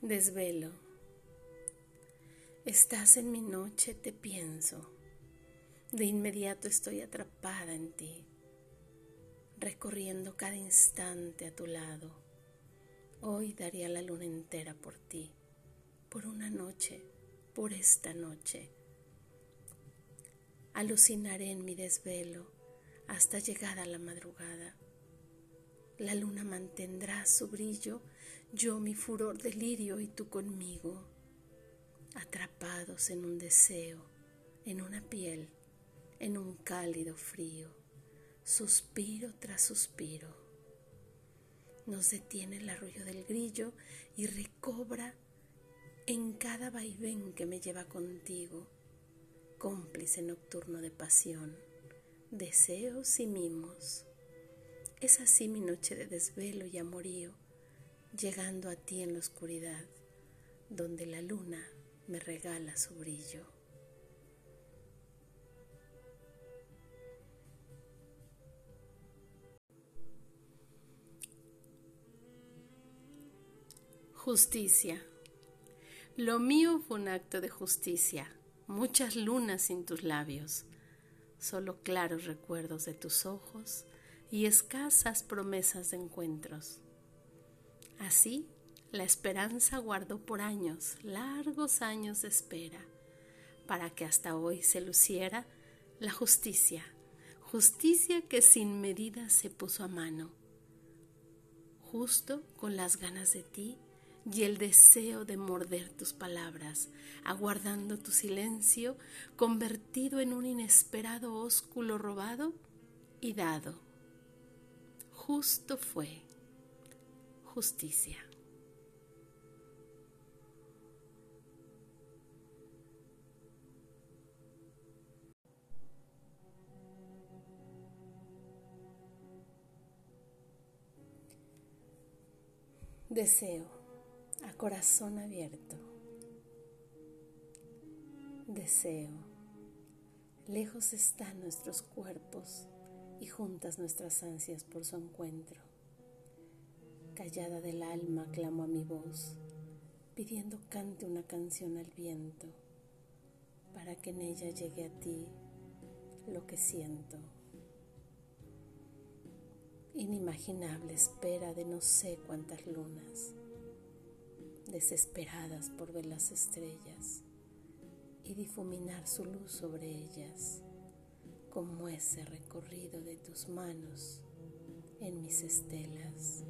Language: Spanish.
Desvelo. Estás en mi noche, te pienso. De inmediato estoy atrapada en ti, recorriendo cada instante a tu lado. Hoy daría la luna entera por ti, por una noche, por esta noche. Alucinaré en mi desvelo hasta llegada la madrugada. La luna mantendrá su brillo yo mi furor delirio y tú conmigo, atrapados en un deseo, en una piel, en un cálido frío, suspiro tras suspiro. Nos detiene el arrullo del grillo y recobra en cada vaivén que me lleva contigo, cómplice nocturno de pasión, deseos y mimos. Es así mi noche de desvelo y amorío llegando a ti en la oscuridad, donde la luna me regala su brillo. Justicia. Lo mío fue un acto de justicia, muchas lunas sin tus labios, solo claros recuerdos de tus ojos y escasas promesas de encuentros. Así, la esperanza guardó por años, largos años de espera, para que hasta hoy se luciera la justicia, justicia que sin medida se puso a mano, justo con las ganas de ti y el deseo de morder tus palabras, aguardando tu silencio, convertido en un inesperado ósculo robado y dado. Justo fue justicia. Deseo a corazón abierto. Deseo. Lejos están nuestros cuerpos y juntas nuestras ansias por su encuentro. Callada del alma clamo a mi voz, pidiendo cante una canción al viento, para que en ella llegue a ti lo que siento. Inimaginable espera de no sé cuántas lunas, desesperadas por ver las estrellas y difuminar su luz sobre ellas, como ese recorrido de tus manos en mis estelas.